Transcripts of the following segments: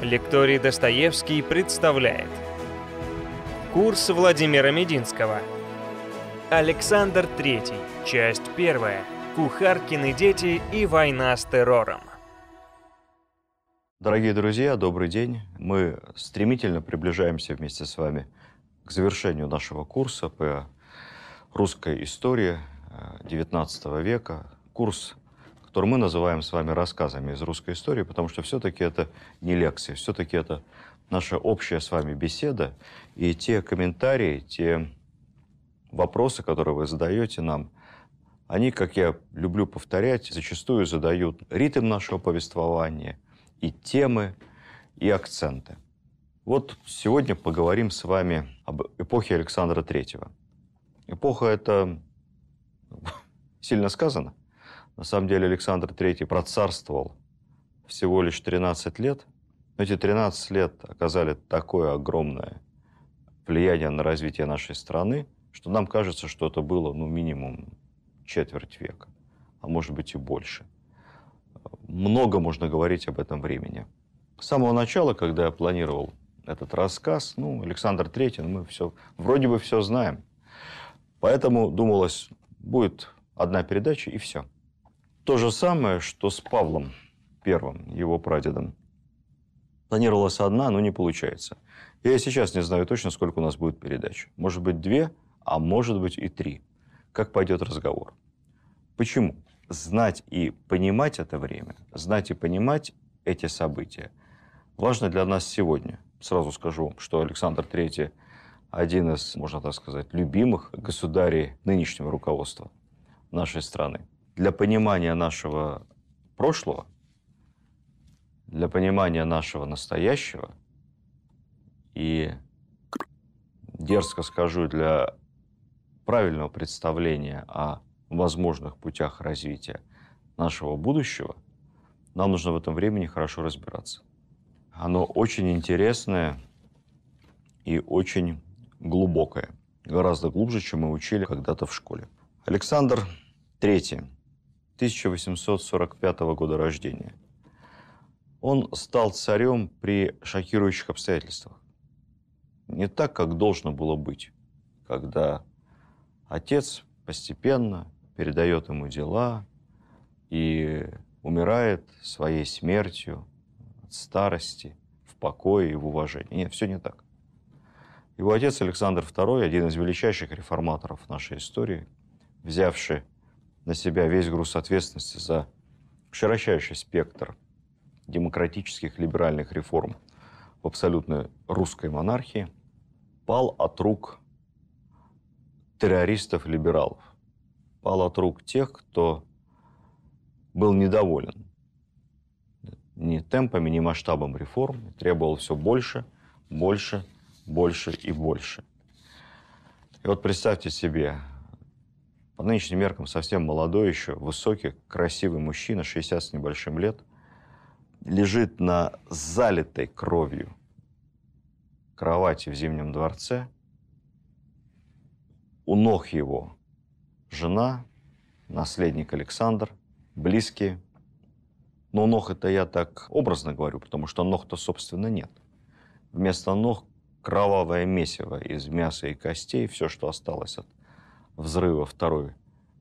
Лекторий Достоевский представляет. Курс Владимира Мединского. Александр III, часть первая. Кухаркины дети и война с террором. Дорогие друзья, добрый день. Мы стремительно приближаемся вместе с вами к завершению нашего курса по русской истории XIX века. Курс который мы называем с вами рассказами из русской истории, потому что все-таки это не лекции, все-таки это наша общая с вами беседа, и те комментарии, те вопросы, которые вы задаете нам, они, как я люблю повторять, зачастую задают ритм нашего повествования, и темы, и акценты. Вот сегодня поговорим с вами об эпохе Александра Третьего. Эпоха это сильно сказано. На самом деле Александр III процарствовал всего лишь 13 лет, но эти 13 лет оказали такое огромное влияние на развитие нашей страны, что нам кажется, что это было ну, минимум четверть века, а может быть и больше. Много можно говорить об этом времени. С самого начала, когда я планировал этот рассказ, ну, Александр III, ну, мы все, вроде бы все знаем. Поэтому думалось, будет одна передача и все. То же самое, что с Павлом Первым, его прадедом. Планировалась одна, но не получается. Я сейчас не знаю точно, сколько у нас будет передач. Может быть, две, а может быть и три. Как пойдет разговор. Почему? Знать и понимать это время, знать и понимать эти события важно для нас сегодня. Сразу скажу, что Александр III один из, можно так сказать, любимых государей нынешнего руководства нашей страны для понимания нашего прошлого, для понимания нашего настоящего и, дерзко скажу, для правильного представления о возможных путях развития нашего будущего, нам нужно в этом времени хорошо разбираться. Оно очень интересное и очень глубокое. Гораздо глубже, чем мы учили когда-то в школе. Александр III 1845 года рождения. Он стал царем при шокирующих обстоятельствах. Не так, как должно было быть, когда отец постепенно передает ему дела и умирает своей смертью от старости, в покое и в уважении. Нет, все не так. Его отец Александр II, один из величайших реформаторов нашей истории, взявший на себя весь груз ответственности за широчайший спектр демократических либеральных реформ в абсолютно русской монархии, пал от рук террористов-либералов, пал от рук тех, кто был недоволен ни темпами, ни масштабом реформ, требовал все больше, больше, больше и больше. И вот представьте себе, по нынешним меркам совсем молодой еще, высокий, красивый мужчина, 60 с небольшим лет, лежит на залитой кровью кровати в Зимнем дворце. У ног его жена, наследник Александр, близкие. Но ног это я так образно говорю, потому что ног-то, собственно, нет. Вместо ног кровавое месиво из мяса и костей, все, что осталось от взрыва второй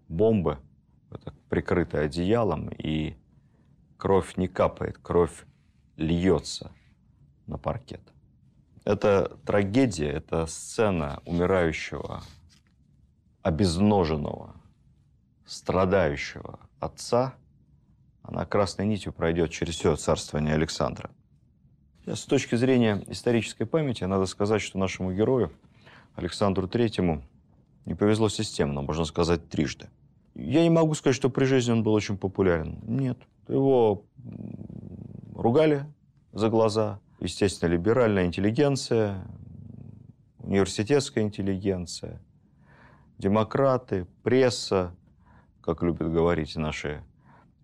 бомбы, это прикрытое одеялом, и кровь не капает, кровь льется на паркет. Это трагедия, это сцена умирающего, обезноженного, страдающего отца. Она красной нитью пройдет через все царствование Александра. С точки зрения исторической памяти, надо сказать, что нашему герою, Александру Третьему, не повезло системно, можно сказать, трижды. Я не могу сказать, что при жизни он был очень популярен. Нет. Его ругали за глаза. Естественно, либеральная интеллигенция, университетская интеллигенция, демократы, пресса, как любят говорить наши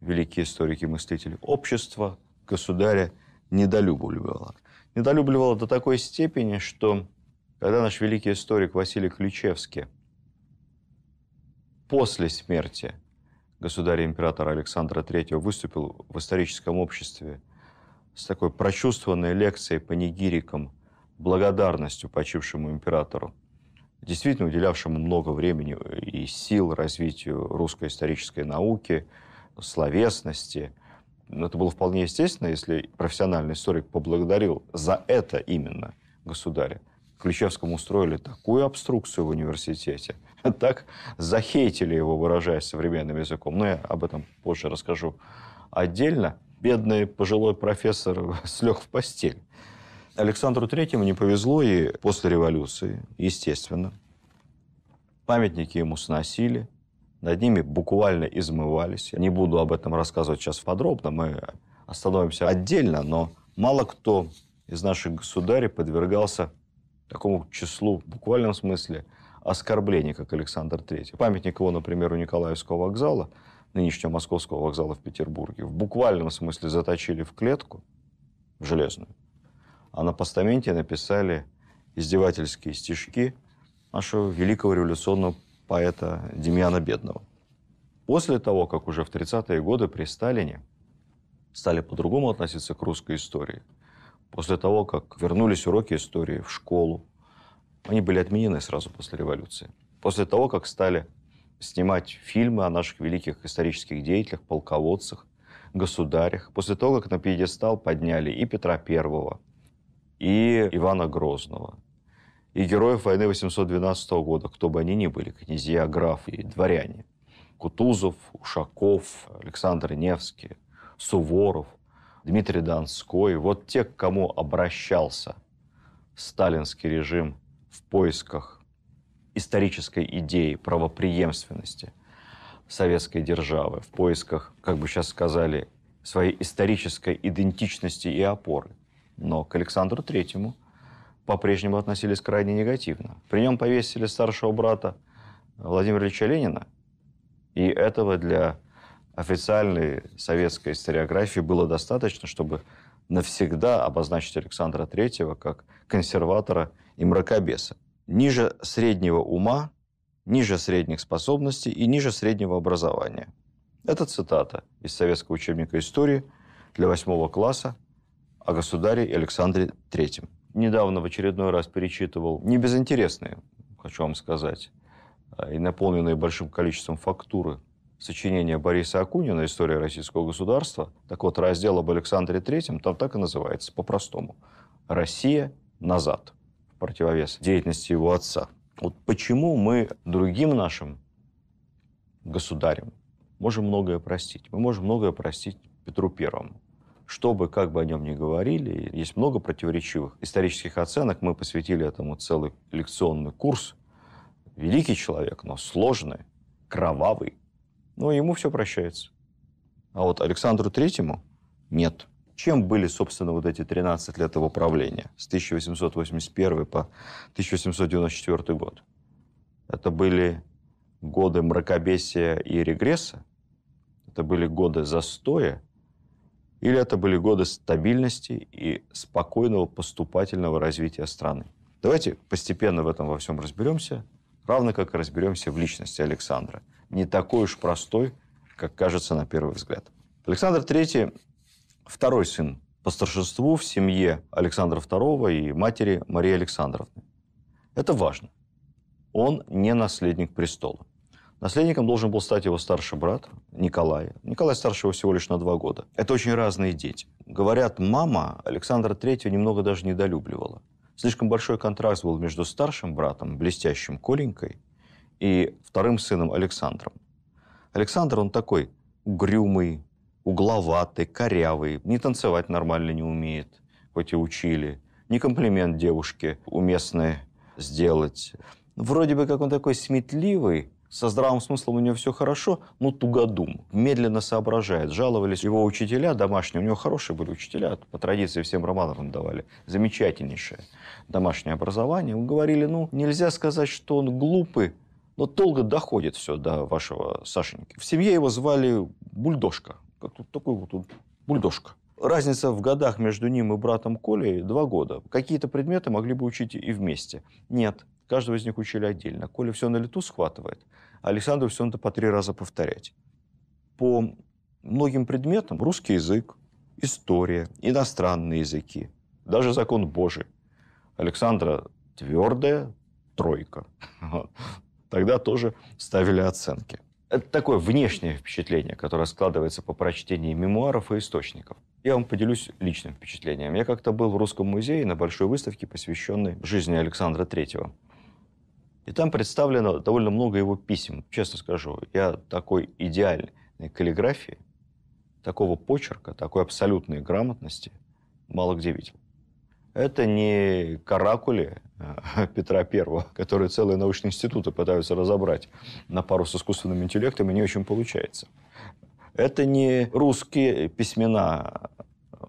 великие историки-мыслители, общество государя недолюбливало. Недолюбливало до такой степени, что когда наш великий историк Василий Ключевский после смерти государя-императора Александра III выступил в историческом обществе с такой прочувствованной лекцией по нигирикам, благодарностью почившему императору, действительно уделявшему много времени и сил развитию русской исторической науки, словесности. Но это было вполне естественно, если профессиональный историк поблагодарил за это именно государя. Ключевскому устроили такую обструкцию в университете, так захейтили его, выражаясь современным языком. Но я об этом позже расскажу отдельно. Бедный пожилой профессор слег в постель. Александру Третьему не повезло и после революции, естественно. Памятники ему сносили, над ними буквально измывались. Я не буду об этом рассказывать сейчас подробно, мы остановимся отдельно, но мало кто из наших государей подвергался такому числу, в буквальном смысле, оскорблений, как Александр III. Памятник его, например, у Николаевского вокзала, нынешнего Московского вокзала в Петербурге, в буквальном смысле заточили в клетку, в железную, а на постаменте написали издевательские стишки нашего великого революционного поэта Демьяна Бедного. После того, как уже в 30-е годы при Сталине стали по-другому относиться к русской истории – После того, как вернулись уроки истории в школу, они были отменены сразу после революции. После того, как стали снимать фильмы о наших великих исторических деятелях, полководцах, государях, после того, как на пьедестал подняли и Петра Первого, и Ивана Грозного, и героев войны 812 года, кто бы они ни были, князья, графы и дворяне. Кутузов, Ушаков, Александр Невский, Суворов – Дмитрий Донской, вот те, к кому обращался сталинский режим в поисках исторической идеи правопреемственности советской державы, в поисках, как бы сейчас сказали, своей исторической идентичности и опоры. Но к Александру Третьему по-прежнему относились крайне негативно. При нем повесили старшего брата Владимира Ильича Ленина, и этого для официальной советской историографии было достаточно, чтобы навсегда обозначить Александра Третьего как консерватора и мракобеса. Ниже среднего ума, ниже средних способностей и ниже среднего образования. Это цитата из советского учебника истории для восьмого класса о государе Александре Третьем. Недавно в очередной раз перечитывал не безинтересные, хочу вам сказать, а и наполненные большим количеством фактуры сочинение Бориса Акунина «История российского государства». Так вот, раздел об Александре Третьем там так и называется, по-простому. «Россия назад», в противовес деятельности его отца. Вот почему мы другим нашим государям можем многое простить. Мы можем многое простить Петру Первому. Что бы, как бы о нем ни говорили, есть много противоречивых исторических оценок. Мы посвятили этому целый лекционный курс. Великий человек, но сложный, кровавый, но ему все прощается. А вот Александру Третьему нет. Чем были, собственно, вот эти 13 лет его правления с 1881 по 1894 год? Это были годы мракобесия и регресса? Это были годы застоя? Или это были годы стабильности и спокойного поступательного развития страны? Давайте постепенно в этом во всем разберемся, равно как и разберемся в личности Александра – не такой уж простой, как кажется на первый взгляд. Александр III – второй сын по старшинству в семье Александра II и матери Марии Александровны. Это важно. Он не наследник престола. Наследником должен был стать его старший брат Николай. Николай старше его всего лишь на два года. Это очень разные дети. Говорят, мама Александра III немного даже недолюбливала. Слишком большой контраст был между старшим братом, блестящим Коленькой, и вторым сыном Александром. Александр, он такой угрюмый, угловатый, корявый, не танцевать нормально не умеет, хоть и учили, не комплимент девушке уместный сделать. Вроде бы как он такой сметливый, со здравым смыслом у него все хорошо, но тугодум, медленно соображает. Жаловались его учителя домашние, у него хорошие были учителя, по традиции всем романам давали, замечательнейшее домашнее образование. Говорили, ну, нельзя сказать, что он глупый, но долго доходит все до вашего Сашеньки. В семье его звали Бульдожка. Такой вот он, Бульдожка. Разница в годах между ним и братом Колей два года. Какие-то предметы могли бы учить и вместе. Нет, каждого из них учили отдельно. Коля все на лету схватывает, а Александру все надо по три раза повторять. По многим предметам русский язык, история, иностранные языки, даже закон Божий. Александра твердая тройка. Тогда тоже ставили оценки. Это такое внешнее впечатление, которое складывается по прочтении мемуаров и источников. Я вам поделюсь личным впечатлением. Я как-то был в Русском музее на большой выставке, посвященной жизни Александра Третьего. И там представлено довольно много его писем. Честно скажу, я такой идеальной каллиграфии, такого почерка, такой абсолютной грамотности мало где видел. Это не каракули э, Петра Первого, которые целые научные институты пытаются разобрать на пару с искусственным интеллектом, и не очень получается. Это не русские письмена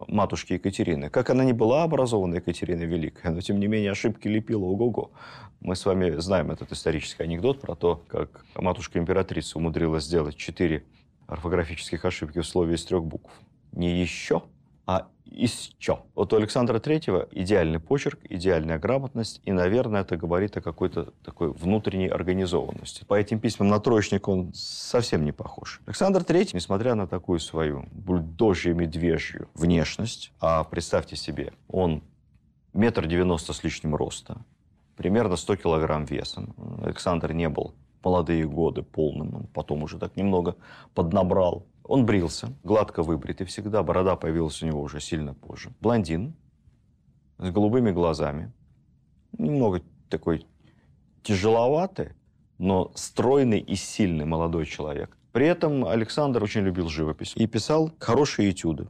матушки Екатерины. Как она не была образована, Екатерина Великая, но тем не менее ошибки лепила ого-го. Мы с вами знаем этот исторический анекдот про то, как матушка-императрица умудрилась сделать четыре орфографических ошибки в слове из трех букв. Не еще, а еще. Вот у Александра Третьего идеальный почерк, идеальная грамотность, и, наверное, это говорит о какой-то такой внутренней организованности. По этим письмам на троечник он совсем не похож. Александр Третий, несмотря на такую свою бульдожью-медвежью внешность, а представьте себе, он метр девяносто с лишним роста, примерно 100 килограмм весом. Александр не был молодые годы полным, он потом уже так немного поднабрал. Он брился, гладко выбритый всегда, борода появилась у него уже сильно позже. Блондин, с голубыми глазами, немного такой тяжеловатый, но стройный и сильный молодой человек. При этом Александр очень любил живопись и писал хорошие этюды.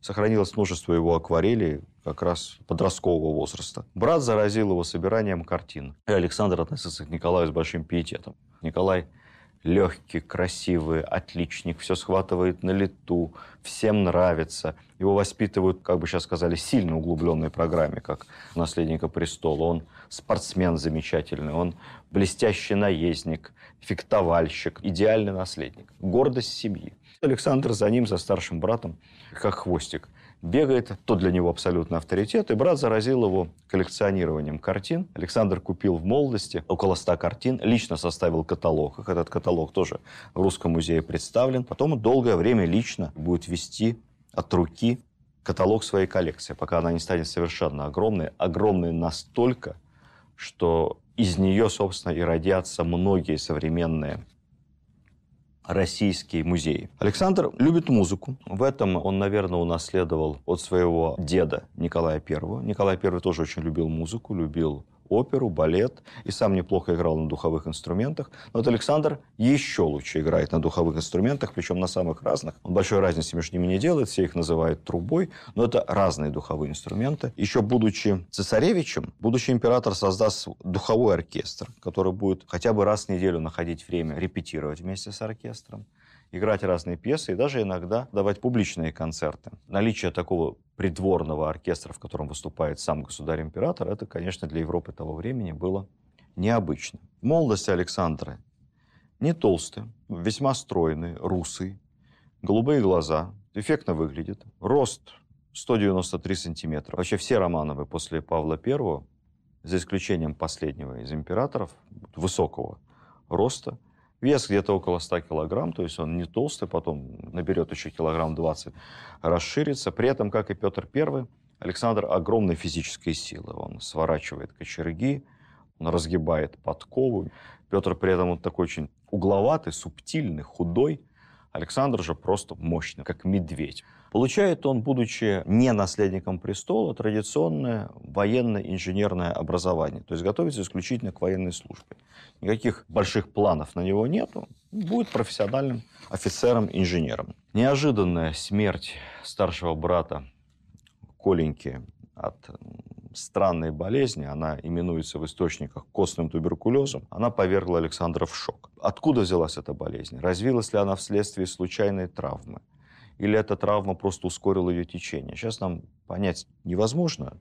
Сохранилось множество его акварелей как раз подросткового возраста. Брат заразил его собиранием картин. И Александр относился к Николаю с большим пиететом. Николай легкий, красивый, отличник, все схватывает на лету, всем нравится. Его воспитывают, как бы сейчас сказали, сильно углубленной программе, как наследника престола. Он спортсмен замечательный, он блестящий наездник, фехтовальщик, идеальный наследник, гордость семьи. Александр за ним, за старшим братом, как хвостик – бегает, то для него абсолютно авторитет, и брат заразил его коллекционированием картин. Александр купил в молодости около 100 картин, лично составил каталог. Этот каталог тоже в Русском музее представлен. Потом долгое время лично будет вести от руки каталог своей коллекции, пока она не станет совершенно огромной. Огромной настолько, что из нее, собственно, и родятся многие современные российские музеи. Александр любит музыку. В этом он, наверное, унаследовал от своего деда Николая I. Николай I тоже очень любил музыку, любил оперу, балет и сам неплохо играл на духовых инструментах. Но вот Александр еще лучше играет на духовых инструментах, причем на самых разных. Он большой разницы между ними не делает, все их называют трубой, но это разные духовые инструменты. Еще будучи цесаревичем, будущий император создаст духовой оркестр, который будет хотя бы раз в неделю находить время репетировать вместе с оркестром играть разные пьесы и даже иногда давать публичные концерты. Наличие такого придворного оркестра, в котором выступает сам государь-император, это, конечно, для Европы того времени было необычно. В молодости Александра не толстый, весьма стройный, русый, голубые глаза, эффектно выглядит, рост 193 сантиметра. Вообще все Романовы после Павла I, за исключением последнего из императоров, высокого роста – Вес где-то около 100 килограмм, то есть он не толстый, потом наберет еще килограмм 20, расширится. При этом, как и Петр I, Александр огромной физической силы. Он сворачивает кочерги, он разгибает подкову. Петр при этом он такой очень угловатый, субтильный, худой. Александр же просто мощный, как медведь. Получает он, будучи не наследником престола, традиционное военно-инженерное образование. То есть готовится исключительно к военной службе. Никаких больших планов на него нету. Будет профессиональным офицером-инженером. Неожиданная смерть старшего брата Коленьки от странной болезни, она именуется в источниках костным туберкулезом, она повергла Александра в шок. Откуда взялась эта болезнь? Развилась ли она вследствие случайной травмы? или эта травма просто ускорила ее течение. Сейчас нам понять невозможно.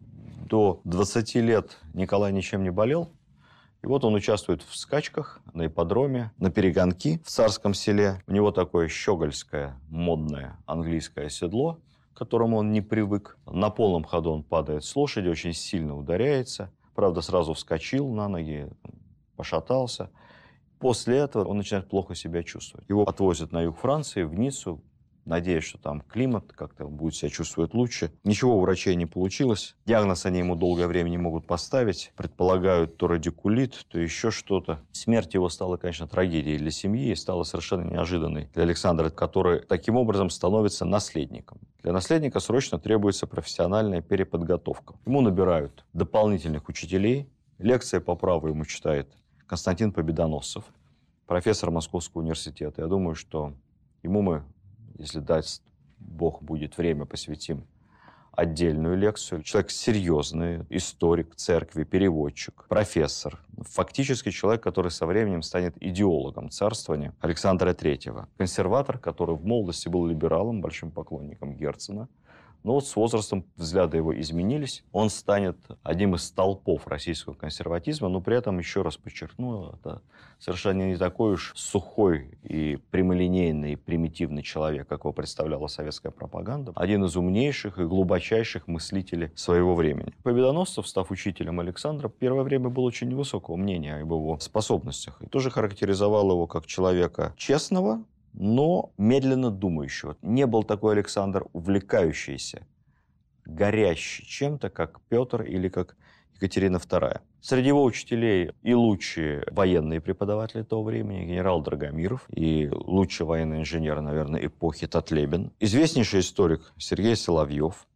До 20 лет Николай ничем не болел, и вот он участвует в скачках на ипподроме, на перегонки в царском селе. У него такое щегольское, модное английское седло, которому он не привык. На полном ходу он падает с лошади, очень сильно ударяется. Правда, сразу вскочил на ноги, пошатался. После этого он начинает плохо себя чувствовать. Его отвозят на юг Франции, в Ниццу, надеясь, что там климат как-то будет себя чувствовать лучше. Ничего у врачей не получилось. Диагноз они ему долгое время не могут поставить. Предполагают то радикулит, то еще что-то. Смерть его стала, конечно, трагедией для семьи и стала совершенно неожиданной для Александра, который таким образом становится наследником. Для наследника срочно требуется профессиональная переподготовка. Ему набирают дополнительных учителей. Лекции по праву ему читает Константин Победоносцев, профессор Московского университета. Я думаю, что ему мы если даст Бог будет время, посвятим отдельную лекцию. Человек серьезный, историк церкви, переводчик, профессор. Фактически человек, который со временем станет идеологом царствования Александра III. Консерватор, который в молодости был либералом, большим поклонником Герцена – но вот с возрастом взгляды его изменились. Он станет одним из столпов российского консерватизма, но при этом, еще раз подчеркну, это совершенно не такой уж сухой и прямолинейный, и примитивный человек, как его представляла советская пропаганда. Один из умнейших и глубочайших мыслителей своего времени. Победоносцев, став учителем Александра, первое время был очень невысокого мнения об его способностях. И тоже характеризовал его как человека честного, но медленно думающего. Не был такой Александр увлекающийся, горящий чем-то, как Петр или как Екатерина II. Среди его учителей и лучшие военные преподаватели того времени, генерал Драгомиров, и лучший военный инженер, наверное, эпохи Татлебин, известнейший историк Сергей Соловьев,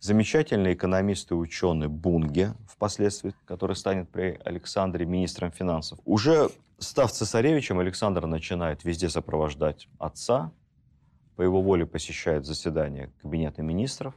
замечательный экономист и ученый Бунге, впоследствии, который станет при Александре министром финансов. Уже став цесаревичем, Александр начинает везде сопровождать отца, по его воле посещает заседания Кабинета министров,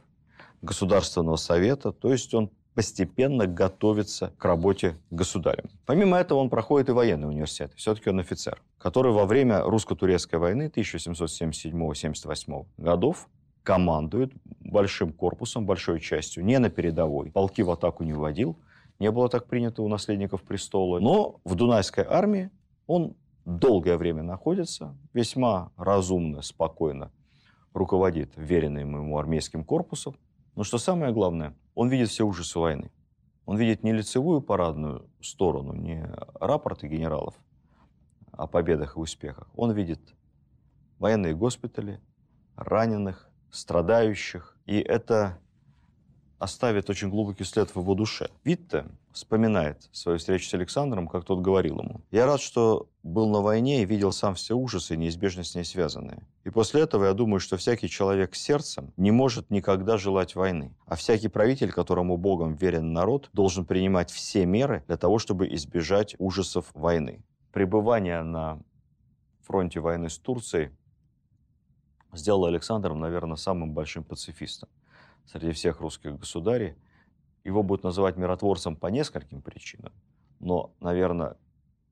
Государственного совета, то есть он постепенно готовится к работе государем. Помимо этого он проходит и военный университет, все-таки он офицер, который во время русско-турецкой войны 1777-78 годов командует большим корпусом, большой частью, не на передовой. Полки в атаку не вводил, не было так принято у наследников престола. Но в Дунайской армии он долгое время находится, весьма разумно, спокойно руководит веренным ему армейским корпусом. Но что самое главное, он видит все ужасы войны. Он видит не лицевую парадную сторону, не рапорты генералов о победах и успехах. Он видит военные госпитали, раненых, страдающих. И это оставит очень глубокий след в его душе. Витте вспоминает свою встречу с Александром, как тот говорил ему. «Я рад, что был на войне и видел сам все ужасы, неизбежно с ней связанные. И после этого я думаю, что всякий человек с сердцем не может никогда желать войны. А всякий правитель, которому Богом верен народ, должен принимать все меры для того, чтобы избежать ужасов войны». Пребывание на фронте войны с Турцией сделал Александром, наверное, самым большим пацифистом среди всех русских государей. Его будут называть миротворцем по нескольким причинам. Но, наверное,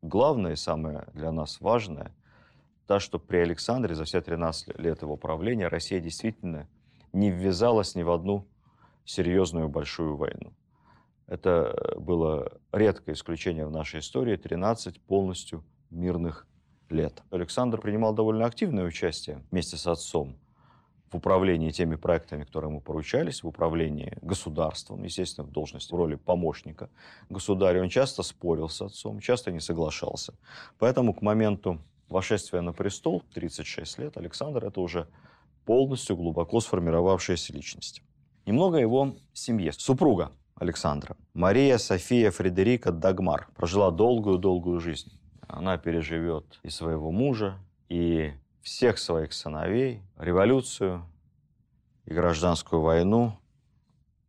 главное и самое для нас важное, то, что при Александре за все 13 лет его правления Россия действительно не ввязалась ни в одну серьезную большую войну. Это было редкое исключение в нашей истории, 13 полностью мирных лет. Александр принимал довольно активное участие вместе с отцом в управлении теми проектами, которые ему поручались, в управлении государством, естественно, в должности, в роли помощника государя. Он часто спорил с отцом, часто не соглашался. Поэтому к моменту вошествия на престол, 36 лет, Александр – это уже полностью глубоко сформировавшаяся личность. Немного его семье. Супруга Александра, Мария София Фредерика Дагмар, прожила долгую-долгую жизнь. Она переживет и своего мужа, и всех своих сыновей, революцию и гражданскую войну,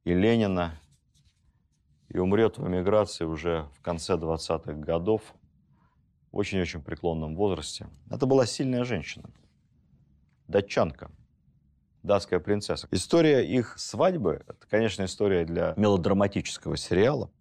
и Ленина, и умрет в эмиграции уже в конце 20-х годов в очень-очень преклонном возрасте. Это была сильная женщина, датчанка, датская принцесса. История их свадьбы – это, конечно, история для мелодраматического сериала,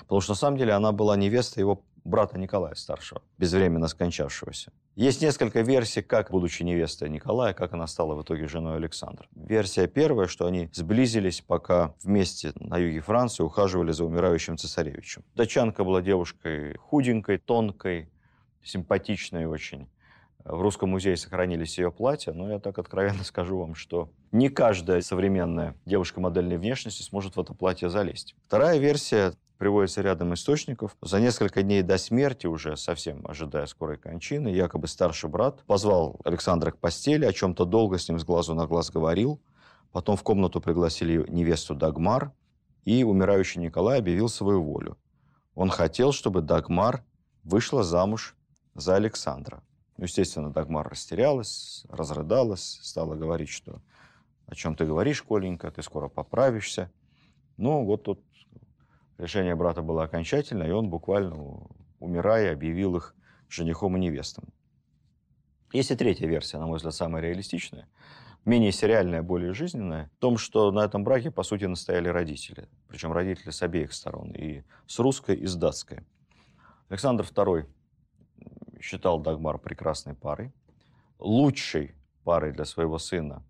потому что на самом деле она была невестой его брата Николая Старшего, безвременно скончавшегося. Есть несколько версий, как, будучи невестой Николая, как она стала в итоге женой Александра. Версия первая, что они сблизились, пока вместе на юге Франции ухаживали за умирающим цесаревичем. Дачанка была девушкой худенькой, тонкой, симпатичной очень. В Русском музее сохранились ее платья, но я так откровенно скажу вам, что не каждая современная девушка модельной внешности сможет в это платье залезть. Вторая версия приводится рядом источников. За несколько дней до смерти, уже совсем ожидая скорой кончины, якобы старший брат позвал Александра к постели, о чем-то долго с ним с глазу на глаз говорил. Потом в комнату пригласили невесту Дагмар, и умирающий Николай объявил свою волю. Он хотел, чтобы Дагмар вышла замуж за Александра. Ну, естественно, Дагмар растерялась, разрыдалась, стала говорить, что о чем ты говоришь, Коленька, ты скоро поправишься. Ну, вот тут решение брата было окончательное, и он буквально, умирая, объявил их женихом и невестом. Есть и третья версия, на мой взгляд, самая реалистичная, менее сериальная, более жизненная, в том, что на этом браке, по сути, настояли родители. Причем родители с обеих сторон, и с русской, и с датской. Александр II считал Дагмар прекрасной парой, лучшей парой для своего сына,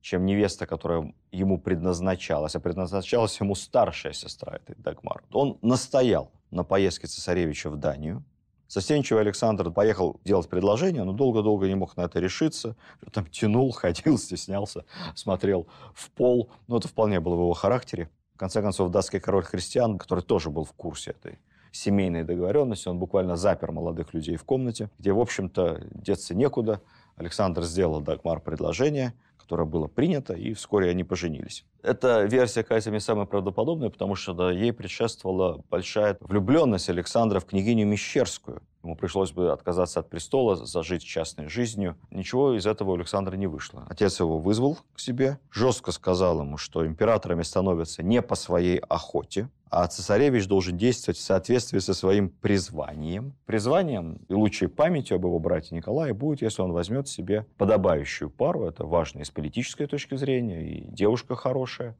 чем невеста, которая ему предназначалась, а предназначалась ему старшая сестра этой Дагмар. Он настоял на поездке цесаревича в Данию. Застенчивый Александр поехал делать предложение, но долго-долго не мог на это решиться. Там тянул, ходил, стеснялся, смотрел в пол. Но это вполне было в его характере. В конце концов, датский король христиан, который тоже был в курсе этой семейной договоренности, он буквально запер молодых людей в комнате, где, в общем-то, деться некуда. Александр сделал Дагмар предложение – которое было принято, и вскоре они поженились. Эта версия кажется мне самой правдоподобной, потому что да, ей предшествовала большая влюбленность Александра в княгиню Мещерскую. Ему пришлось бы отказаться от престола, зажить частной жизнью. Ничего из этого у Александра не вышло. Отец его вызвал к себе, жестко сказал ему, что императорами становятся не по своей охоте, а цесаревич должен действовать в соответствии со своим призванием. Призванием и лучшей памятью об его брате Николае будет, если он возьмет себе подобающую пару. Это важно и с политической точки зрения, и девушка хорошая.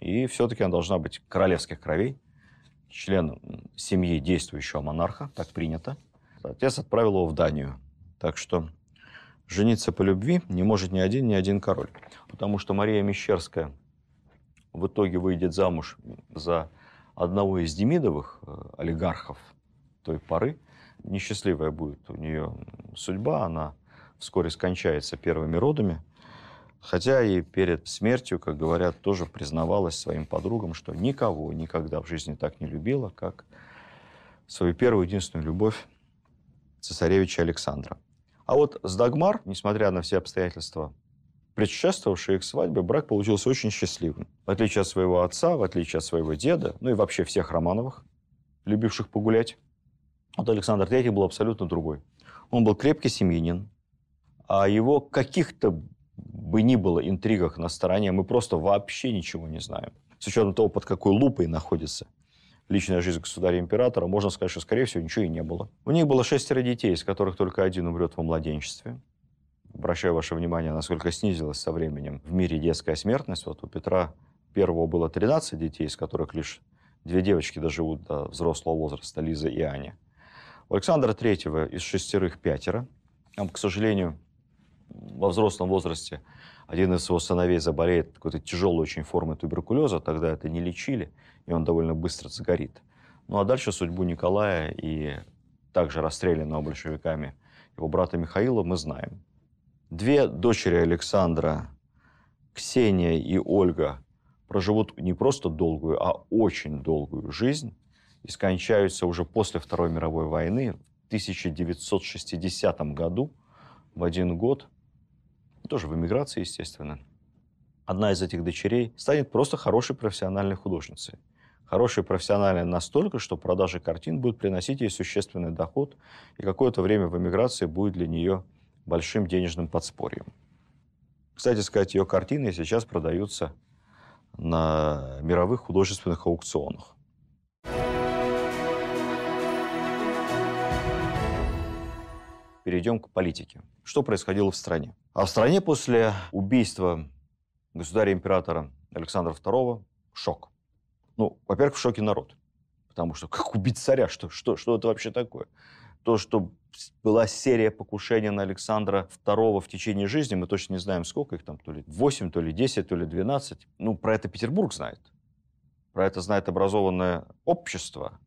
И все-таки она должна быть королевских кровей, член семьи действующего монарха, так принято. Отец отправил его в Данию. Так что жениться по любви не может ни один, ни один король. Потому что Мария Мещерская в итоге выйдет замуж за одного из Демидовых э, олигархов той поры. Несчастливая будет у нее судьба, она вскоре скончается первыми родами. Хотя и перед смертью, как говорят, тоже признавалась своим подругам, что никого никогда в жизни так не любила, как свою первую единственную любовь цесаревича Александра. А вот с Дагмар, несмотря на все обстоятельства, предшествовавшие их свадьбе, брак получился очень счастливым. В отличие от своего отца, в отличие от своего деда, ну и вообще всех Романовых, любивших погулять, вот Александр III был абсолютно другой. Он был крепкий семьянин, а его каких-то бы ни было интригах на стороне, мы просто вообще ничего не знаем. С учетом того, под какой лупой находится личная жизнь государя-императора, можно сказать, что, скорее всего, ничего и не было. У них было шестеро детей, из которых только один умрет во младенчестве. Обращаю ваше внимание, насколько снизилась со временем в мире детская смертность. Вот у Петра Первого было 13 детей, из которых лишь две девочки доживут до взрослого возраста, Лиза и Аня. У Александра Третьего из шестерых пятеро. Там, к сожалению, во взрослом возрасте один из его сыновей заболеет какой-то тяжелой очень формой туберкулеза, тогда это не лечили, и он довольно быстро загорит. Ну а дальше судьбу Николая и также расстрелянного большевиками его брата Михаила мы знаем. Две дочери Александра, Ксения и Ольга, проживут не просто долгую, а очень долгую жизнь и скончаются уже после Второй мировой войны в 1960 году, в один год, тоже в эмиграции, естественно. Одна из этих дочерей станет просто хорошей профессиональной художницей. Хорошей профессиональной настолько, что продажа картин будет приносить ей существенный доход, и какое-то время в эмиграции будет для нее большим денежным подспорьем. Кстати сказать, ее картины сейчас продаются на мировых художественных аукционах. Перейдем к политике. Что происходило в стране? А в стране после убийства государя-императора Александра II шок. Ну, во-первых, в шоке народ. Потому что как убить царя? Что, что, что это вообще такое? То, что была серия покушений на Александра II в течение жизни, мы точно не знаем, сколько их там, то ли 8, то ли 10, то ли 12. Ну, про это Петербург знает. Про это знает образованное общество.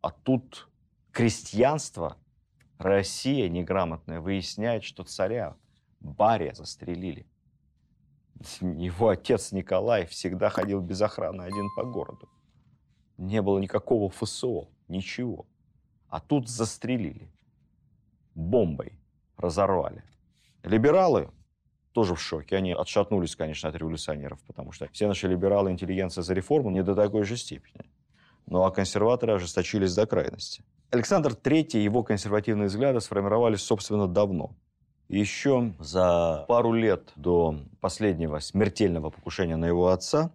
А тут крестьянство, Россия неграмотная, выясняет, что царя, баря застрелили. Его отец Николай всегда ходил без охраны один по городу. не было никакого ФСО, ничего. А тут застрелили. Бомбой разорвали. Либералы тоже в шоке. Они отшатнулись, конечно, от революционеров, потому что все наши либералы, интеллигенция за реформу не до такой же степени. Ну а консерваторы ожесточились до крайности. Александр III и его консервативные взгляды сформировались, собственно, давно. Еще за пару лет до последнего смертельного покушения на его отца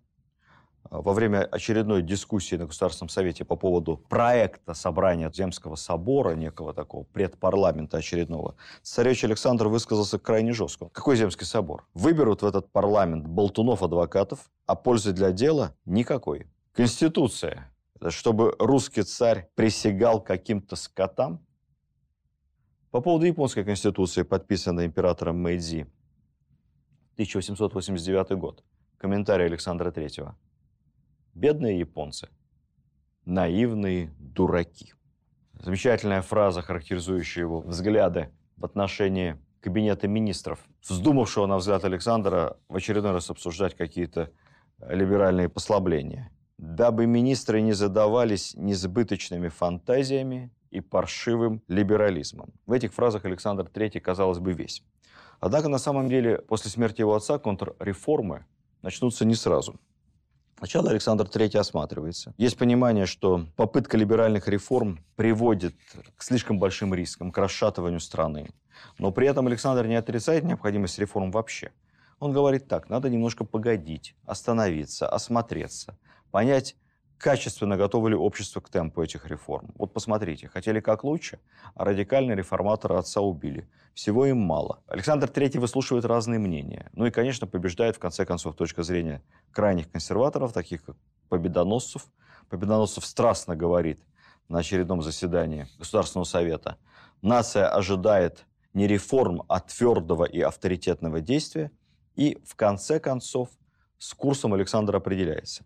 во время очередной дискуссии на Государственном Совете по поводу проекта собрания Земского собора, некого такого предпарламента очередного, царевич Александр высказался крайне жестко. Какой Земский собор? Выберут в этот парламент болтунов-адвокатов, а пользы для дела никакой. Конституция. Чтобы русский царь присягал каким-то скотам? По поводу японской конституции, подписанной императором Мэйдзи, 1889 год. Комментарий Александра Третьего. Бедные японцы. Наивные дураки. Замечательная фраза, характеризующая его взгляды в отношении кабинета министров, вздумавшего, на взгляд Александра, в очередной раз обсуждать какие-то либеральные послабления. Дабы министры не задавались несбыточными фантазиями и паршивым либерализмом. В этих фразах Александр III, казалось бы, весь. Однако, на самом деле, после смерти его отца контрреформы начнутся не сразу – Сначала Александр III осматривается. Есть понимание, что попытка либеральных реформ приводит к слишком большим рискам, к расшатыванию страны. Но при этом Александр не отрицает необходимость реформ вообще. Он говорит так, надо немножко погодить, остановиться, осмотреться, понять, качественно готово ли общество к темпу этих реформ. Вот посмотрите, хотели как лучше, а радикальные реформаторы отца убили. Всего им мало. Александр III выслушивает разные мнения. Ну и, конечно, побеждает, в конце концов, точка зрения крайних консерваторов, таких как Победоносцев. Победоносцев страстно говорит на очередном заседании Государственного совета. Нация ожидает не реформ, а твердого и авторитетного действия. И, в конце концов, с курсом Александр определяется.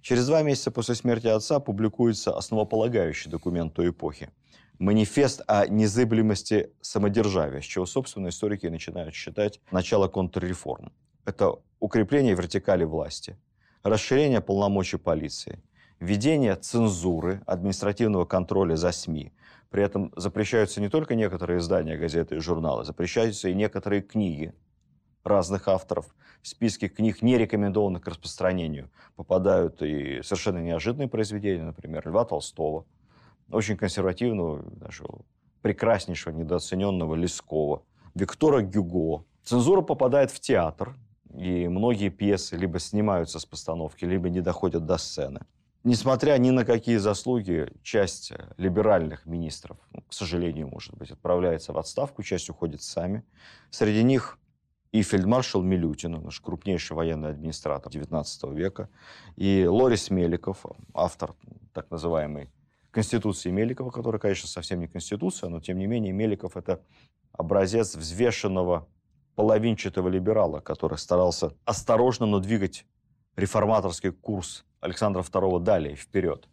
Через два месяца после смерти отца публикуется основополагающий документ той эпохи – манифест о незыблемости самодержавия, с чего, собственно, историки начинают считать начало контрреформ. Это укрепление вертикали власти, расширение полномочий полиции, введение цензуры, административного контроля за СМИ. При этом запрещаются не только некоторые издания, газеты и журналы, запрещаются и некоторые книги, разных авторов. В списке книг, не рекомендованных к распространению, попадают и совершенно неожиданные произведения, например, Льва Толстого, очень консервативного, даже прекраснейшего, недооцененного Лескова, Виктора Гюго. Цензура попадает в театр, и многие пьесы либо снимаются с постановки, либо не доходят до сцены. Несмотря ни на какие заслуги, часть либеральных министров, к сожалению, может быть, отправляется в отставку, часть уходит сами. Среди них и фельдмаршал Милютин, наш крупнейший военный администратор XIX века, и Лорис Меликов, автор так называемой Конституции Меликова, которая, конечно, совсем не Конституция, но, тем не менее, Меликов – это образец взвешенного половинчатого либерала, который старался осторожно, но двигать реформаторский курс Александра II далее, вперед.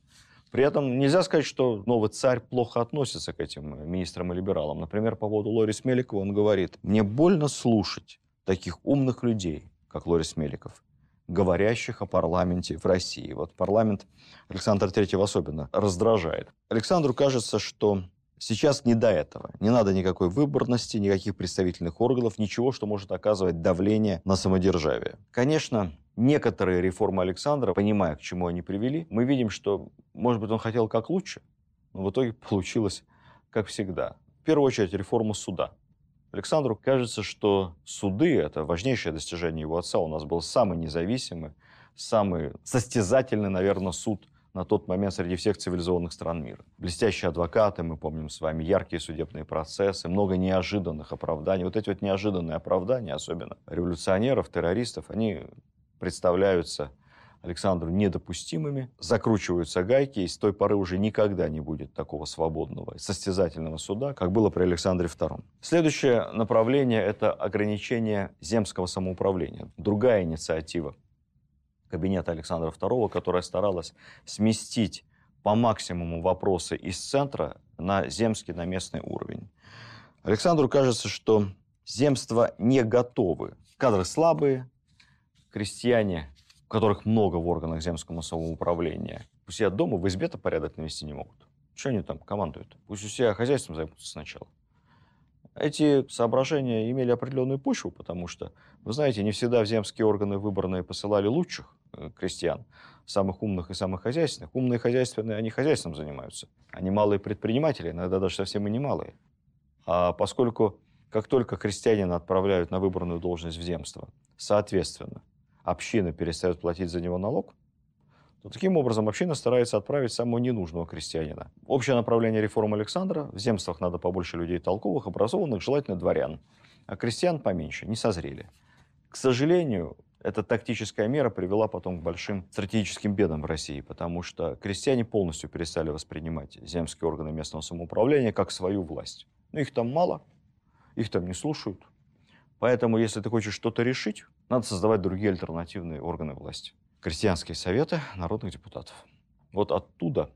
При этом нельзя сказать, что новый царь плохо относится к этим министрам и либералам. Например, по поводу Лорис Меликова он говорит, «Мне больно слушать таких умных людей, как Лорис Меликов, говорящих о парламенте в России. Вот парламент Александра Третьего особенно раздражает. Александру кажется, что сейчас не до этого. Не надо никакой выборности, никаких представительных органов, ничего, что может оказывать давление на самодержавие. Конечно, некоторые реформы Александра, понимая, к чему они привели, мы видим, что, может быть, он хотел как лучше, но в итоге получилось как всегда. В первую очередь реформа суда. Александру кажется, что суды – это важнейшее достижение его отца. У нас был самый независимый, самый состязательный, наверное, суд на тот момент среди всех цивилизованных стран мира. Блестящие адвокаты, мы помним с вами, яркие судебные процессы, много неожиданных оправданий. Вот эти вот неожиданные оправдания, особенно революционеров, террористов, они представляются Александру недопустимыми, закручиваются гайки, и с той поры уже никогда не будет такого свободного состязательного суда, как было при Александре II. Следующее направление – это ограничение земского самоуправления. Другая инициатива кабинета Александра II, которая старалась сместить по максимуму вопросы из центра на земский, на местный уровень. Александру кажется, что земства не готовы. Кадры слабые, крестьяне которых много в органах земского самоуправления, У себя дома в избе-то порядок навести не могут. Что они там командуют? Пусть у себя хозяйством займутся сначала. Эти соображения имели определенную почву, потому что, вы знаете, не всегда в земские органы выборные посылали лучших э, крестьян, самых умных и самых хозяйственных. Умные хозяйственные, они хозяйством занимаются. Они малые предприниматели, иногда даже совсем и не малые. А поскольку как только крестьянина отправляют на выбранную должность в земство, соответственно, община перестает платить за него налог, то таким образом община старается отправить самого ненужного крестьянина. Общее направление реформ Александра – в земствах надо побольше людей толковых, образованных, желательно дворян, а крестьян поменьше, не созрели. К сожалению, эта тактическая мера привела потом к большим стратегическим бедам в России, потому что крестьяне полностью перестали воспринимать земские органы местного самоуправления как свою власть. Но их там мало, их там не слушают. Поэтому, если ты хочешь что-то решить, надо создавать другие альтернативные органы власти крестьянские советы народных депутатов. Вот оттуда,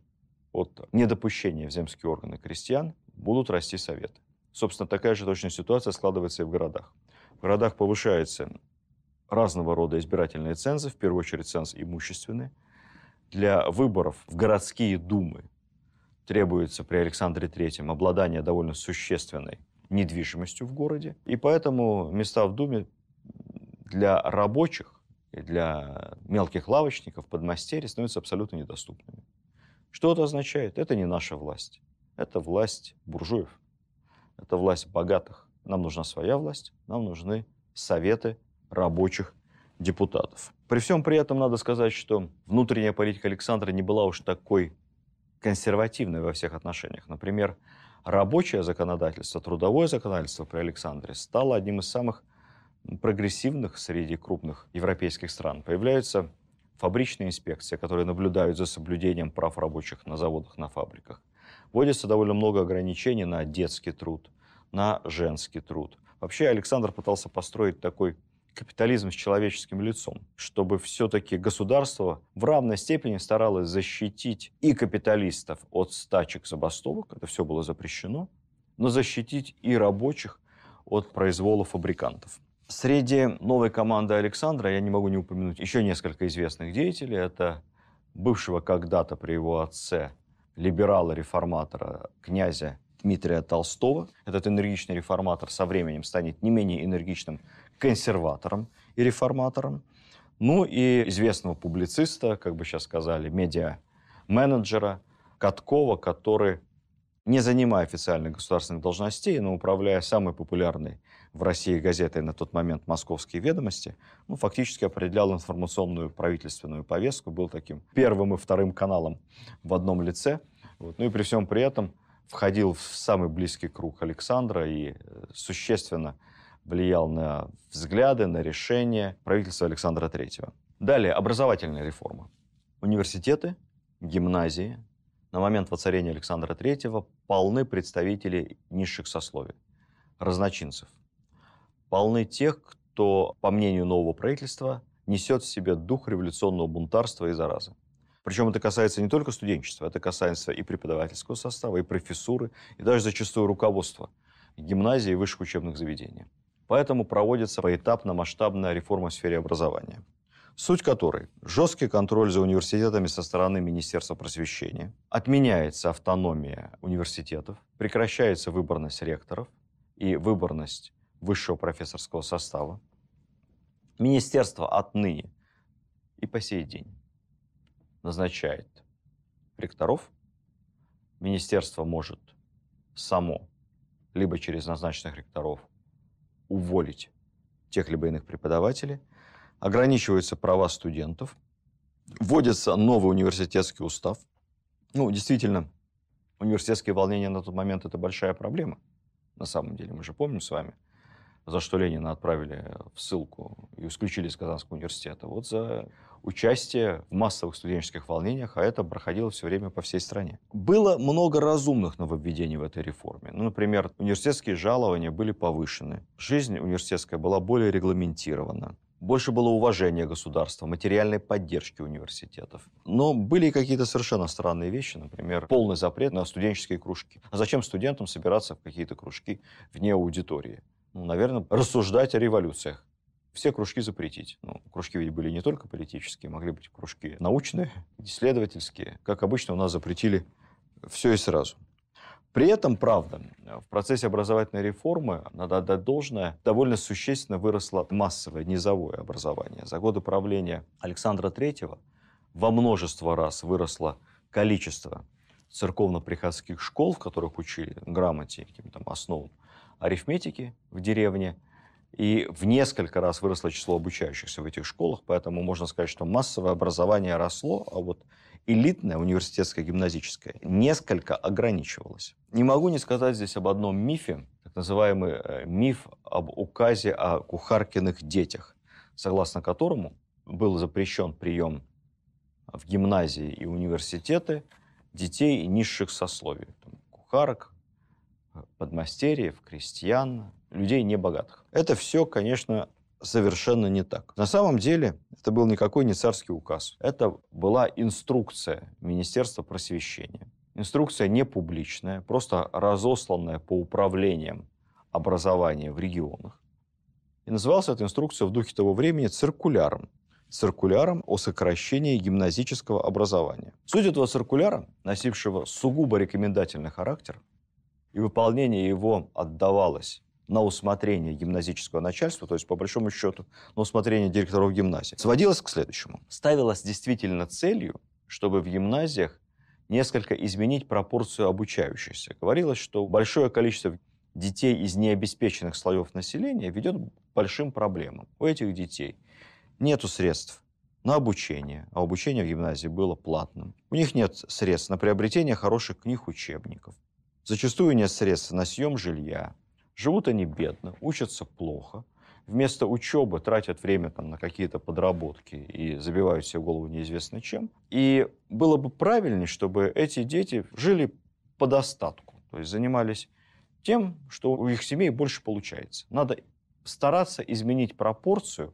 от недопущения в земские органы крестьян, будут расти советы. Собственно, такая же точная ситуация складывается и в городах. В городах повышаются разного рода избирательные цензы, в первую очередь ценз имущественный. Для выборов в городские думы требуется при Александре III обладание довольно существенной недвижимостью в городе. И поэтому места в Думе для рабочих и для мелких лавочников, подмастерий становятся абсолютно недоступными. Что это означает? Это не наша власть. Это власть буржуев. Это власть богатых. Нам нужна своя власть, нам нужны советы рабочих депутатов. При всем при этом надо сказать, что внутренняя политика Александра не была уж такой консервативной во всех отношениях. Например, рабочее законодательство, трудовое законодательство при Александре стало одним из самых прогрессивных среди крупных европейских стран появляются фабричные инспекции, которые наблюдают за соблюдением прав рабочих на заводах, на фабриках. Вводится довольно много ограничений на детский труд, на женский труд. Вообще Александр пытался построить такой капитализм с человеческим лицом, чтобы все-таки государство в равной степени старалось защитить и капиталистов от стачек забастовок, это все было запрещено, но защитить и рабочих от произвола фабрикантов. Среди новой команды Александра я не могу не упомянуть еще несколько известных деятелей. Это бывшего когда-то при его отце либерала-реформатора князя Дмитрия Толстого. Этот энергичный реформатор со временем станет не менее энергичным консерватором и реформатором. Ну и известного публициста, как бы сейчас сказали, медиа-менеджера Каткова, который не занимая официальных государственных должностей, но управляя самой популярной в России газетой на тот момент «Московские ведомости», ну, фактически определял информационную правительственную повестку, был таким первым и вторым каналом в одном лице. Вот. Ну и при всем при этом входил в самый близкий круг Александра и э, существенно влиял на взгляды, на решения правительства Александра III. Далее, образовательная реформа. Университеты, гимназии, на момент воцарения Александра III полны представителей низших сословий, разночинцев. Полны тех, кто, по мнению нового правительства, несет в себе дух революционного бунтарства и заразы. Причем это касается не только студенчества, это касается и преподавательского состава, и профессуры, и даже зачастую руководства гимназий и высших учебных заведений. Поэтому проводится поэтапно масштабная реформа в сфере образования – суть которой – жесткий контроль за университетами со стороны Министерства просвещения, отменяется автономия университетов, прекращается выборность ректоров и выборность высшего профессорского состава. Министерство отныне и по сей день назначает ректоров. Министерство может само, либо через назначенных ректоров, уволить тех либо иных преподавателей – ограничиваются права студентов, вводится новый университетский устав. Ну, действительно, университетские волнения на тот момент – это большая проблема. На самом деле, мы же помним с вами, за что Ленина отправили в ссылку и исключили из Казанского университета. Вот за участие в массовых студенческих волнениях, а это проходило все время по всей стране. Было много разумных нововведений в этой реформе. Ну, например, университетские жалования были повышены, жизнь университетская была более регламентирована. Больше было уважения государства, материальной поддержки университетов. Но были и какие-то совершенно странные вещи, например, полный запрет на студенческие кружки. А зачем студентам собираться в какие-то кружки вне аудитории? Ну, наверное, рассуждать о революциях все кружки запретить. Ну, кружки ведь были не только политические, могли быть кружки научные, исследовательские. Как обычно, у нас запретили все и сразу. При этом, правда, в процессе образовательной реформы, надо отдать должное, довольно существенно выросло массовое низовое образование. За годы правления Александра III во множество раз выросло количество церковно-приходских школ, в которых учили грамоте, каким-то основам арифметики в деревне, и в несколько раз выросло число обучающихся в этих школах, поэтому можно сказать, что массовое образование росло, а вот элитное университетское гимназическое несколько ограничивалось. Не могу не сказать здесь об одном мифе, так называемый э, миф об указе о кухаркиных детях, согласно которому был запрещен прием в гимназии и университеты детей низших сословий, там, кухарок, подмастерьев, крестьян, людей небогатых. Это все, конечно, совершенно не так. На самом деле это был никакой не царский указ. Это была инструкция Министерства просвещения. Инструкция не публичная, просто разосланная по управлениям образования в регионах. И называлась эта инструкция в духе того времени циркуляром. Циркуляром о сокращении гимназического образования. Суть этого циркуляра, носившего сугубо рекомендательный характер, и выполнение его отдавалось на усмотрение гимназического начальства, то есть, по большому счету, на усмотрение директоров гимназии, сводилось к следующему. Ставилось действительно целью, чтобы в гимназиях несколько изменить пропорцию обучающихся. Говорилось, что большое количество детей из необеспеченных слоев населения ведет к большим проблемам. У этих детей нет средств на обучение, а обучение в гимназии было платным. У них нет средств на приобретение хороших книг, учебников. Зачастую нет средств на съем жилья, Живут они бедно, учатся плохо. Вместо учебы тратят время там, на какие-то подработки и забивают себе голову неизвестно чем. И было бы правильнее, чтобы эти дети жили по достатку, то есть занимались тем, что у их семей больше получается. Надо стараться изменить пропорцию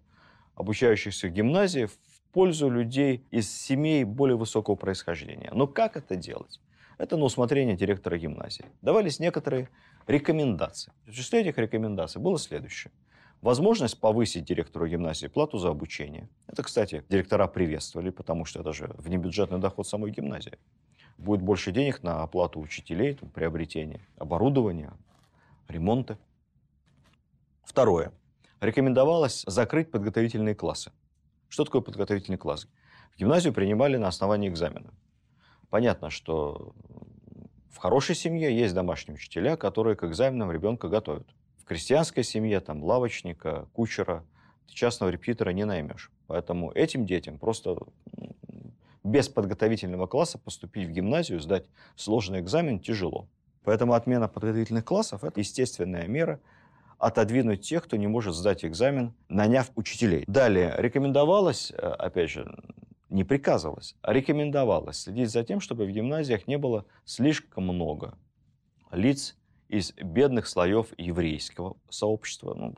обучающихся в гимназии в пользу людей из семей более высокого происхождения. Но как это делать? Это на усмотрение директора гимназии. Давались некоторые рекомендации. В числе этих рекомендаций было следующее. Возможность повысить директору гимназии плату за обучение. Это, кстати, директора приветствовали, потому что это же внебюджетный доход самой гимназии. Будет больше денег на оплату учителей, там, приобретение оборудования, ремонты. Второе. Рекомендовалось закрыть подготовительные классы. Что такое подготовительный класс? В гимназию принимали на основании экзамена. Понятно, что в хорошей семье есть домашние учителя, которые к экзаменам ребенка готовят. В крестьянской семье там лавочника, кучера, ты частного репетитора не наймешь. Поэтому этим детям просто без подготовительного класса поступить в гимназию, сдать сложный экзамен тяжело. Поэтому отмена подготовительных классов – это естественная мера отодвинуть тех, кто не может сдать экзамен, наняв учителей. Далее рекомендовалось, э, опять же, не приказывалось, а рекомендовалось следить за тем, чтобы в гимназиях не было слишком много лиц из бедных слоев еврейского сообщества, ну,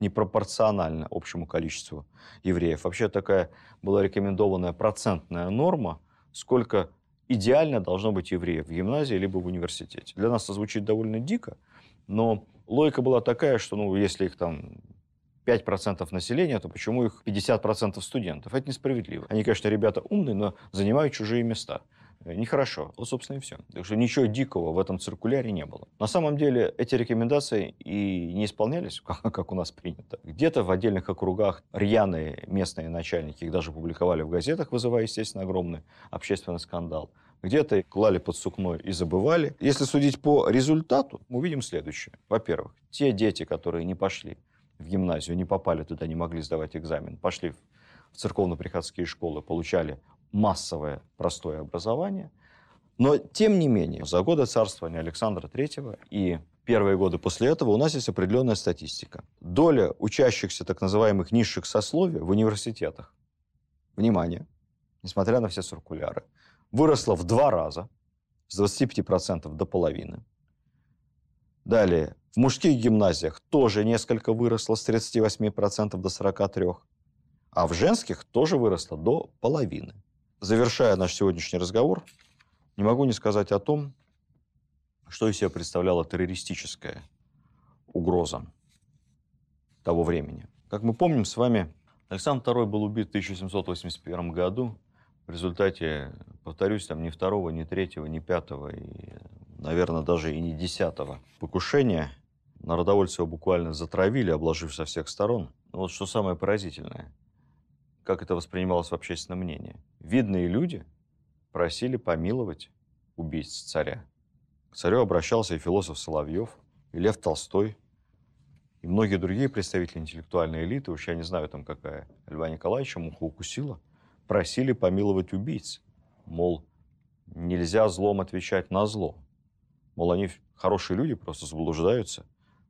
непропорционально общему количеству евреев. Вообще такая была рекомендованная процентная норма, сколько идеально должно быть евреев в гимназии либо в университете. Для нас это звучит довольно дико, но логика была такая, что ну, если их там 5% населения, то почему их 50% студентов? Это несправедливо. Они, конечно, ребята умные, но занимают чужие места. Э, нехорошо. Вот, собственно, и все. Так что ничего дикого в этом циркуляре не было. На самом деле эти рекомендации и не исполнялись, как, как у нас принято. Где-то в отдельных округах рьяные местные начальники их даже публиковали в газетах, вызывая, естественно, огромный общественный скандал. Где-то клали под сукно и забывали. Если судить по результату, мы увидим следующее. Во-первых, те дети, которые не пошли в гимназию, не попали туда, не могли сдавать экзамен, пошли в церковно-приходские школы, получали массовое простое образование. Но, тем не менее, за годы царствования Александра III и первые годы после этого у нас есть определенная статистика. Доля учащихся так называемых низших сословий в университетах, внимание, несмотря на все циркуляры, выросла в два раза, с 25% до половины. Далее, в мужских гимназиях тоже несколько выросло с 38% до 43%, а в женских тоже выросло до половины. Завершая наш сегодняшний разговор, не могу не сказать о том, что из себя представляла террористическая угроза того времени. Как мы помним с вами, Александр II был убит в 1781 году в результате, повторюсь, там ни второго, ни третьего, ни пятого, и, наверное, даже и не десятого покушения. Народовольцы его буквально затравили, обложив со всех сторон. Но вот что самое поразительное, как это воспринималось в общественном мнении. Видные люди просили помиловать убийц царя. К царю обращался и философ Соловьев, и Лев Толстой, и многие другие представители интеллектуальной элиты, уж я не знаю там какая, Льва Николаевича муха укусила, просили помиловать убийц. Мол, нельзя злом отвечать на зло. Мол, они хорошие люди, просто заблуждаются.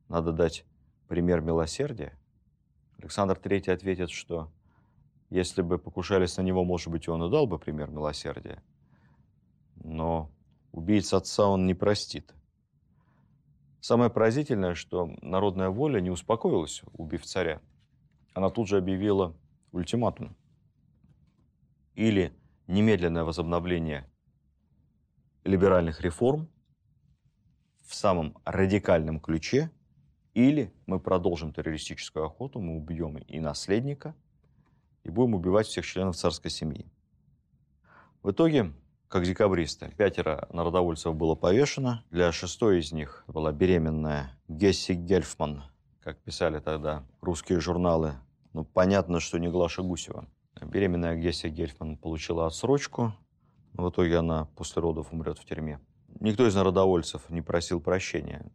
Надо дать пример милосердия. Александр III ответит, что если бы покушались на него, может быть, он и дал бы пример милосердия. Но убийц отца он не простит. Самое поразительное, что народная воля не успокоилась, убив царя. Она тут же объявила ультиматум. Или немедленное возобновление либеральных реформ в самом радикальном ключе, или мы продолжим террористическую охоту, мы убьем и наследника, и будем убивать всех членов царской семьи. В итоге как декабристы. Пятеро народовольцев было повешено. Для шестой из них была беременная Гесси Гельфман, как писали тогда русские журналы. Ну, понятно, что не Глаша Гусева. Беременная Гесси Гельфман получила отсрочку. В итоге она после родов умрет в тюрьме. Никто из народовольцев не просил прощения.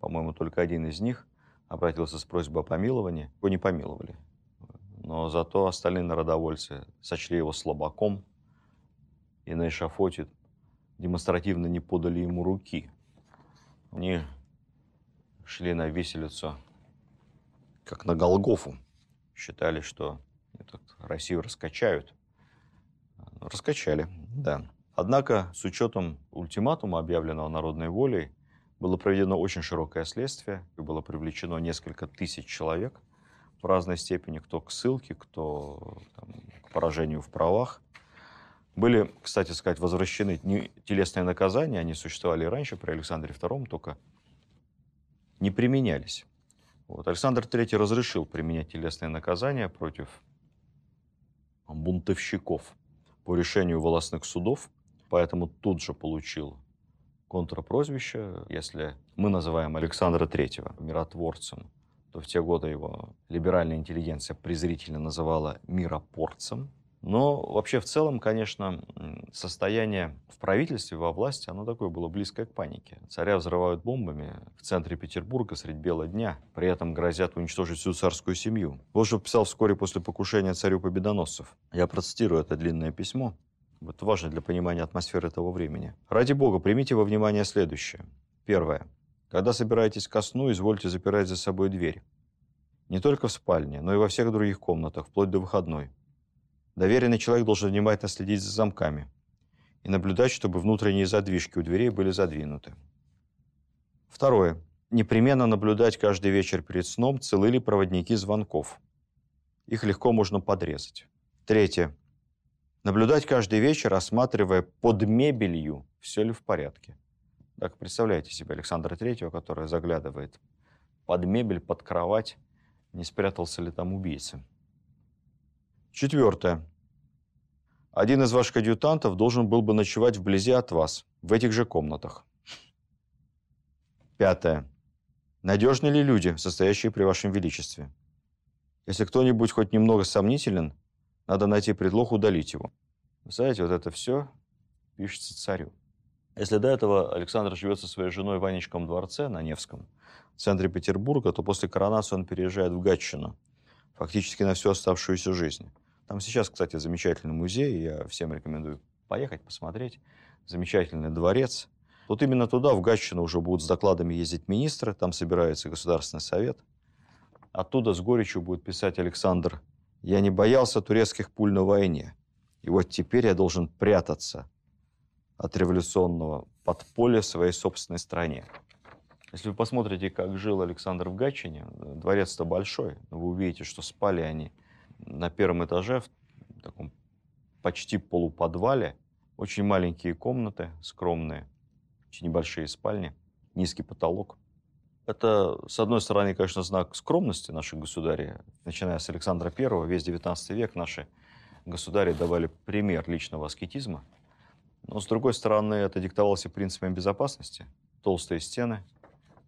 По-моему, только один из них обратился с просьбой о помиловании. Его не помиловали. Но зато остальные народовольцы сочли его слабаком, и на эшафоте демонстративно не подали ему руки. Они шли на виселицу, как на Голгофу. Считали, что Россию раскачают. Раскачали, да. Однако, с учетом ультиматума, объявленного народной волей, было проведено очень широкое следствие, и было привлечено несколько тысяч человек в разной степени, кто к ссылке, кто там, к поражению в правах. Были, кстати сказать, возвращены телесные наказания, они существовали и раньше при Александре II, только не применялись. Вот. Александр III разрешил применять телесные наказания против бунтовщиков по решению волосных судов, поэтому тут же получил контрпрозвище. Если мы называем Александра III миротворцем, то в те годы его либеральная интеллигенция презрительно называла миропорцем. Но вообще в целом, конечно, состояние в правительстве, во власти, оно такое было близкое к панике. Царя взрывают бомбами в центре Петербурга средь бела дня, при этом грозят уничтожить всю царскую семью. Что писал вскоре после покушения царю победоносцев. Я процитирую это длинное письмо. Это важно для понимания атмосферы того времени. «Ради Бога, примите во внимание следующее. Первое. Когда собираетесь ко сну, извольте запирать за собой дверь. Не только в спальне, но и во всех других комнатах, вплоть до выходной. Доверенный человек должен внимательно следить за замками и наблюдать, чтобы внутренние задвижки у дверей были задвинуты. Второе. Непременно наблюдать каждый вечер перед сном, целы ли проводники звонков. Их легко можно подрезать. Третье. Наблюдать каждый вечер, осматривая под мебелью, все ли в порядке. Так представляете себе Александра Третьего, который заглядывает под мебель, под кровать, не спрятался ли там убийца. Четвертое. Один из ваших адъютантов должен был бы ночевать вблизи от вас, в этих же комнатах. Пятое. Надежны ли люди, состоящие при вашем величестве? Если кто-нибудь хоть немного сомнителен, надо найти предлог удалить его. Знаете, вот это все пишется царю. Если до этого Александр живет со своей женой в Анечком дворце на Невском, в центре Петербурга, то после коронации он переезжает в Гатчину, фактически на всю оставшуюся жизнь. Там сейчас, кстати, замечательный музей, я всем рекомендую поехать, посмотреть. Замечательный дворец. Вот именно туда, в Гатчину, уже будут с докладами ездить министры, там собирается Государственный совет. Оттуда с горечью будет писать Александр, «Я не боялся турецких пуль на войне, и вот теперь я должен прятаться от революционного подполья в своей собственной стране». Если вы посмотрите, как жил Александр в Гатчине, дворец-то большой, вы увидите, что спали они – на первом этаже, в таком почти полуподвале, очень маленькие комнаты, скромные, очень небольшие спальни, низкий потолок. Это, с одной стороны, конечно, знак скромности наших государей. Начиная с Александра I, весь XIX век наши государи давали пример личного аскетизма. Но, с другой стороны, это диктовалось и принципами безопасности. Толстые стены,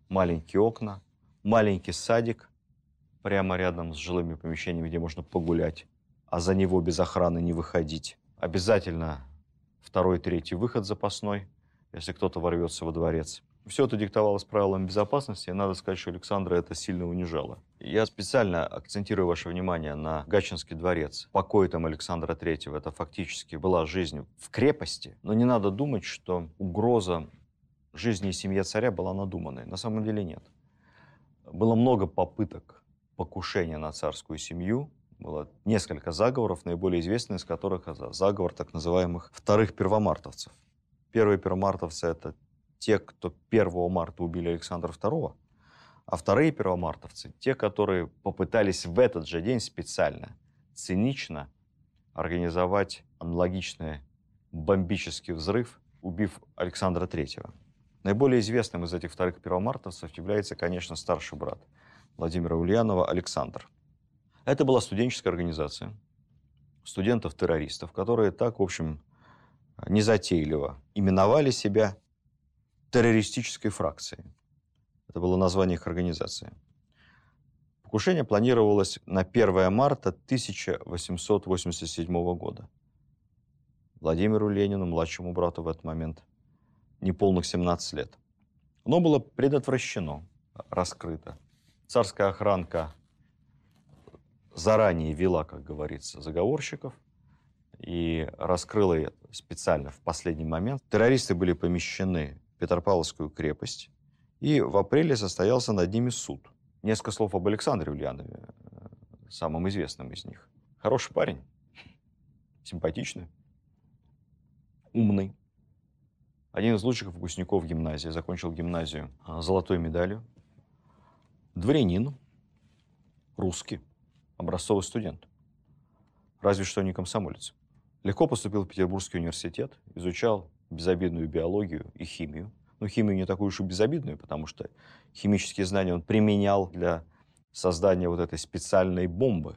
маленькие окна, маленький садик прямо рядом с жилыми помещениями, где можно погулять, а за него без охраны не выходить. Обязательно второй, третий выход запасной, если кто-то ворвется во дворец. Все это диктовалось правилами безопасности, и надо сказать, что Александра это сильно унижало. Я специально акцентирую ваше внимание на Гатчинский дворец. Покой там Александра III, это фактически была жизнь в крепости, но не надо думать, что угроза жизни и семье царя была надуманной. На самом деле нет. Было много попыток покушения на царскую семью, было несколько заговоров, наиболее известный из которых это заговор так называемых вторых первомартовцев. Первые первомартовцы – это те, кто 1 марта убили Александра II, а вторые первомартовцы – те, которые попытались в этот же день специально, цинично организовать аналогичный бомбический взрыв, убив Александра III. Наиболее известным из этих вторых первомартовцев является, конечно, старший брат Владимира Ульянова Александр. Это была студенческая организация студентов-террористов, которые так, в общем, незатейливо именовали себя террористической фракцией. Это было название их организации. Покушение планировалось на 1 марта 1887 года. Владимиру Ленину, младшему брату в этот момент, неполных 17 лет. Оно было предотвращено, раскрыто. Царская охранка заранее вела, как говорится, заговорщиков и раскрыла это специально в последний момент. Террористы были помещены Петропавловскую крепость, и в апреле состоялся над ними суд. Несколько слов об Александре Ульянове, э, самом известном из них. Хороший парень, симпатичный, умный. Один из лучших выпускников гимназии, закончил гимназию а, золотой медалью. Дворянин, русский, образцовый студент. Разве что не комсомолец. Легко поступил в Петербургский университет, изучал безобидную биологию и химию. Но химию не такую уж и безобидную, потому что химические знания он применял для создания вот этой специальной бомбы.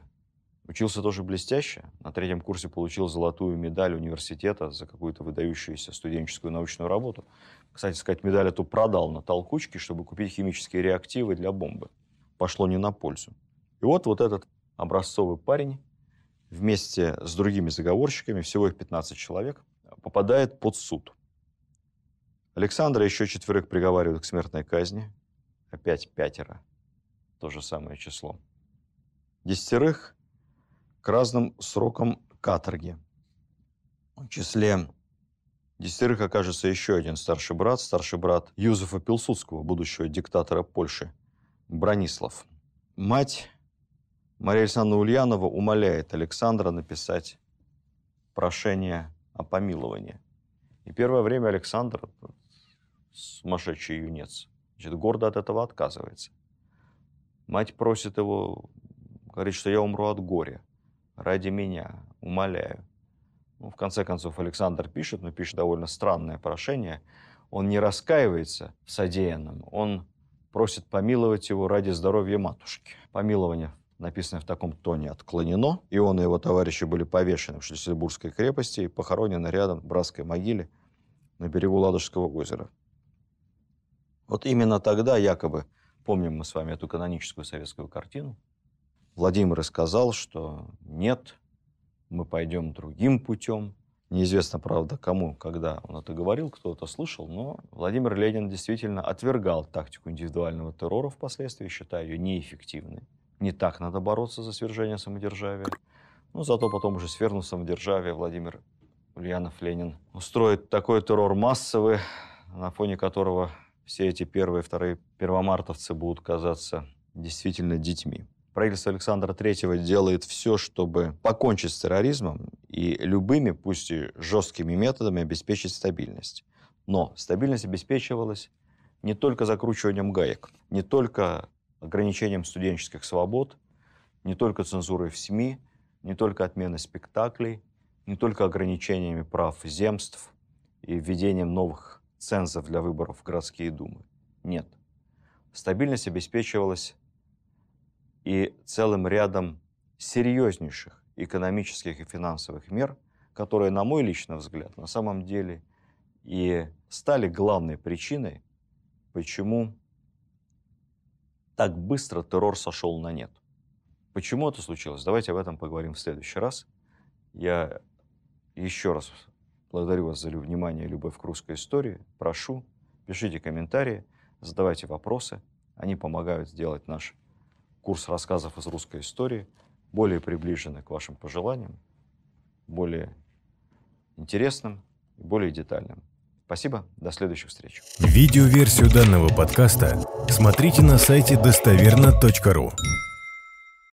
Учился тоже блестяще. На третьем курсе получил золотую медаль университета за какую-то выдающуюся студенческую научную работу. Кстати сказать, медаль эту продал на толкучке, чтобы купить химические реактивы для бомбы. Пошло не на пользу. И вот вот этот образцовый парень вместе с другими заговорщиками, всего их 15 человек, попадает под суд. Александра еще четверых приговаривают к смертной казни. Опять пятеро. То же самое число. Десятерых к разным срокам каторги. В числе десятерых окажется еще один старший брат, старший брат Юзефа Пилсудского, будущего диктатора Польши, Бронислав. Мать Мария Александровна Ульянова умоляет Александра написать прошение о помиловании. И первое время Александр, сумасшедший юнец, значит, гордо от этого отказывается. Мать просит его, говорит, что я умру от горя. Ради меня, умоляю. Ну, в конце концов, Александр пишет, но пишет довольно странное прошение. Он не раскаивается в содеянном, он просит помиловать его ради здоровья матушки. Помилование написанное в таком тоне, отклонено, и он и его товарищи были повешены в Шлиссельбургской крепости и похоронены рядом в братской могиле на берегу Ладожского озера. Вот именно тогда, якобы, помним мы с вами эту каноническую советскую картину, Владимир и сказал, что нет, мы пойдем другим путем. Неизвестно, правда, кому, когда он это говорил, кто это слышал, но Владимир Ленин действительно отвергал тактику индивидуального террора впоследствии, считая ее неэффективной. Не так надо бороться за свержение самодержавия. Но зато потом уже свергнув самодержавие, Владимир Ульянов Ленин устроит такой террор массовый, на фоне которого все эти первые вторые первомартовцы будут казаться действительно детьми. Правительство Александра III делает все, чтобы покончить с терроризмом и любыми, пусть и жесткими методами обеспечить стабильность. Но стабильность обеспечивалась не только закручиванием гаек, не только ограничением студенческих свобод, не только цензурой в СМИ, не только отменой спектаклей, не только ограничениями прав земств и введением новых цензов для выборов в городские думы. Нет. стабильность обеспечивалась и целым рядом серьезнейших экономических и финансовых мер, которые, на мой личный взгляд, на самом деле и стали главной причиной, почему так быстро террор сошел на нет. Почему это случилось? Давайте об этом поговорим в следующий раз. Я еще раз благодарю вас за внимание и любовь к русской истории. Прошу, пишите комментарии, задавайте вопросы. Они помогают сделать наш курс рассказов из русской истории более приближенный к вашим пожеланиям, более интересным и более детальным. Спасибо, до следующих встреч. Видеоверсию данного подкаста смотрите на сайте достоверно.ру.